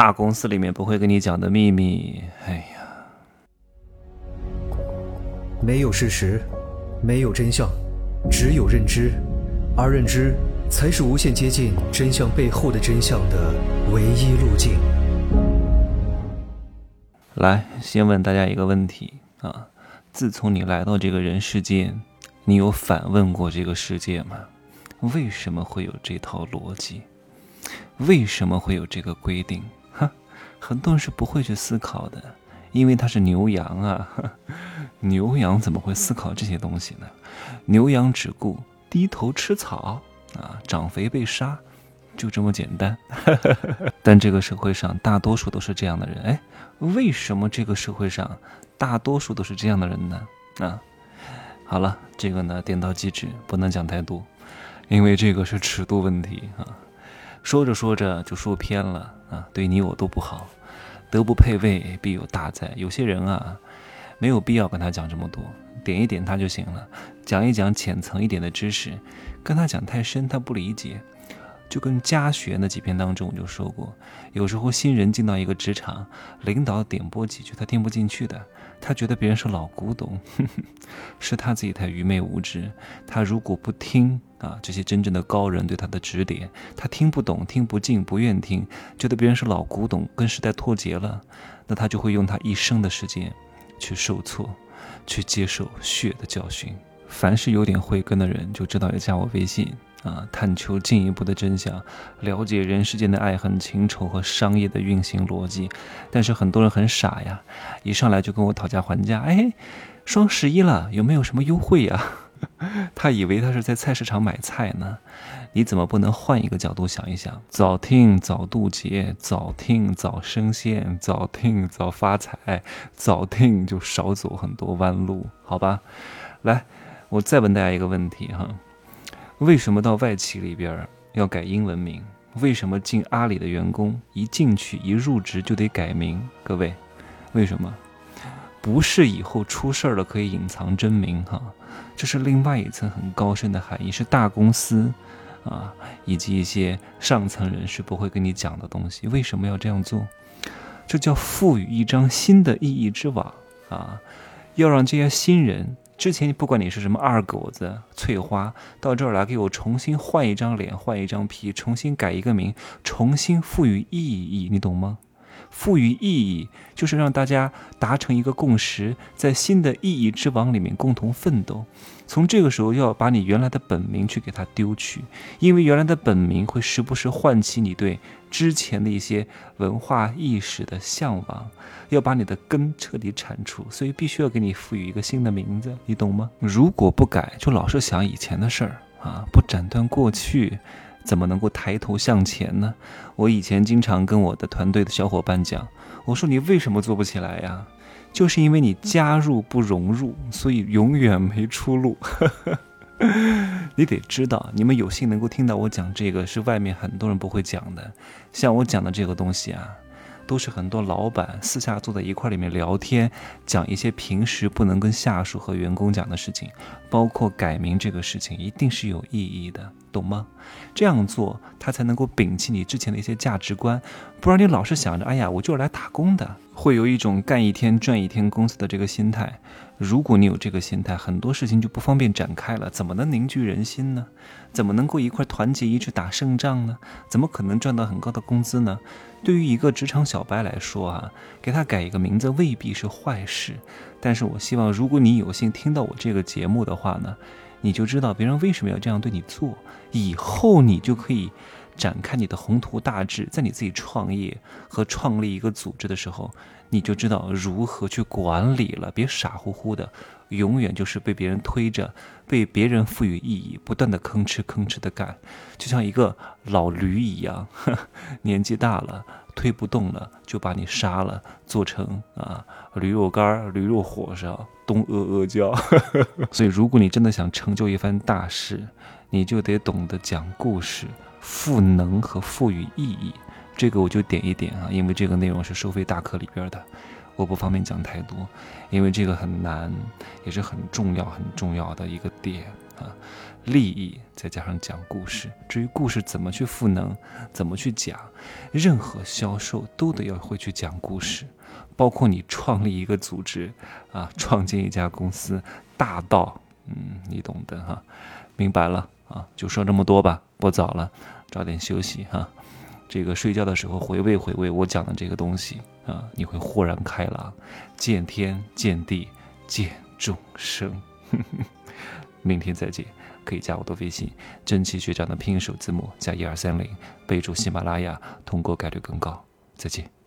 大公司里面不会跟你讲的秘密。哎呀，没有事实，没有真相，只有认知，而认知才是无限接近真相背后的真相的唯一路径。来，先问大家一个问题啊：自从你来到这个人世间，你有反问过这个世界吗？为什么会有这套逻辑？为什么会有这个规定？很多人是不会去思考的，因为他是牛羊啊，牛羊怎么会思考这些东西呢？牛羊只顾低头吃草啊，长肥被杀，就这么简单。但这个社会上大多数都是这样的人，哎，为什么这个社会上大多数都是这样的人呢？啊，好了，这个呢点到即止，不能讲太多，因为这个是尺度问题啊。说着说着就说偏了啊，对你我都不好。德不配位，必有大灾。有些人啊，没有必要跟他讲这么多，点一点他就行了，讲一讲浅层一点的知识，跟他讲太深他不理解。就跟家学那几篇当中我就说过，有时候新人进到一个职场，领导点拨几句他听不进去的，他觉得别人是老古董，是他自己太愚昧无知。他如果不听啊，这些真正的高人对他的指点，他听不懂、听不进、不愿听，觉得别人是老古董，跟时代脱节了，那他就会用他一生的时间去受挫，去接受血的教训。凡是有点慧根的人，就知道要加我微信。啊，探求进一步的真相，了解人世间的爱恨情仇和商业的运行逻辑。但是很多人很傻呀，一上来就跟我讨价还价。哎，双十一了，有没有什么优惠呀？他以为他是在菜市场买菜呢。你怎么不能换一个角度想一想？早听早渡劫，早听早升仙，早听早发财，早听就少走很多弯路，好吧？来，我再问大家一个问题哈。为什么到外企里边要改英文名？为什么进阿里的员工一进去一入职就得改名？各位，为什么？不是以后出事儿了可以隐藏真名哈，这是另外一层很高深的含义，是大公司啊以及一些上层人士不会跟你讲的东西。为什么要这样做？这叫赋予一张新的意义之网啊，要让这些新人。之前不管你是什么二狗子、翠花，到这儿来给我重新换一张脸、换一张皮，重新改一个名，重新赋予意义，你懂吗？赋予意义就是让大家达成一个共识，在新的意义之网里面共同奋斗。从这个时候要把你原来的本名去给它丢去，因为原来的本名会时不时唤起你对之前的一些文化意识的向往。要把你的根彻底铲除，所以必须要给你赋予一个新的名字，你懂吗？如果不改，就老是想以前的事儿啊，不斩断过去，怎么能够抬头向前呢？我以前经常跟我的团队的小伙伴讲，我说你为什么做不起来呀？就是因为你加入不融入，所以永远没出路。你得知道，你们有幸能够听到我讲这个，是外面很多人不会讲的。像我讲的这个东西啊。都是很多老板私下坐在一块里面聊天，讲一些平时不能跟下属和员工讲的事情，包括改名这个事情，一定是有意义的，懂吗？这样做他才能够摒弃你之前的一些价值观，不然你老是想着，哎呀，我就是来打工的，会有一种干一天赚一天工资的这个心态。如果你有这个心态，很多事情就不方便展开了，怎么能凝聚人心呢？怎么能够一块团结一致打胜仗呢？怎么可能赚到很高的工资呢？对于一个职场小白来说啊，给他改一个名字未必是坏事。但是我希望，如果你有幸听到我这个节目的话呢，你就知道别人为什么要这样对你做，以后你就可以。展开你的宏图大志，在你自己创业和创立一个组织的时候，你就知道如何去管理了。别傻乎乎的，永远就是被别人推着，被别人赋予意义，不断的吭哧吭哧的干，就像一个老驴一样，年纪大了推不动了，就把你杀了，做成啊驴肉干、驴肉火烧，东阿阿胶。所以，如果你真的想成就一番大事，你就得懂得讲故事。赋能和赋予意义，这个我就点一点啊，因为这个内容是收费大课里边的，我不方便讲太多，因为这个很难，也是很重要很重要的一个点啊。利益，再加上讲故事。至于故事怎么去赋能，怎么去讲，任何销售都得要会去讲故事，包括你创立一个组织啊，创建一家公司，大到嗯，你懂的哈。明白了啊，就说这么多吧，不早了，早点休息哈。这个睡觉的时候回味回味我讲的这个东西啊，你会豁然开朗，见天见地见众生。明天再见。可以加我的微信，真奇学长的拼音首字母加一二三零，备注喜马拉雅，通过概率更高。再见。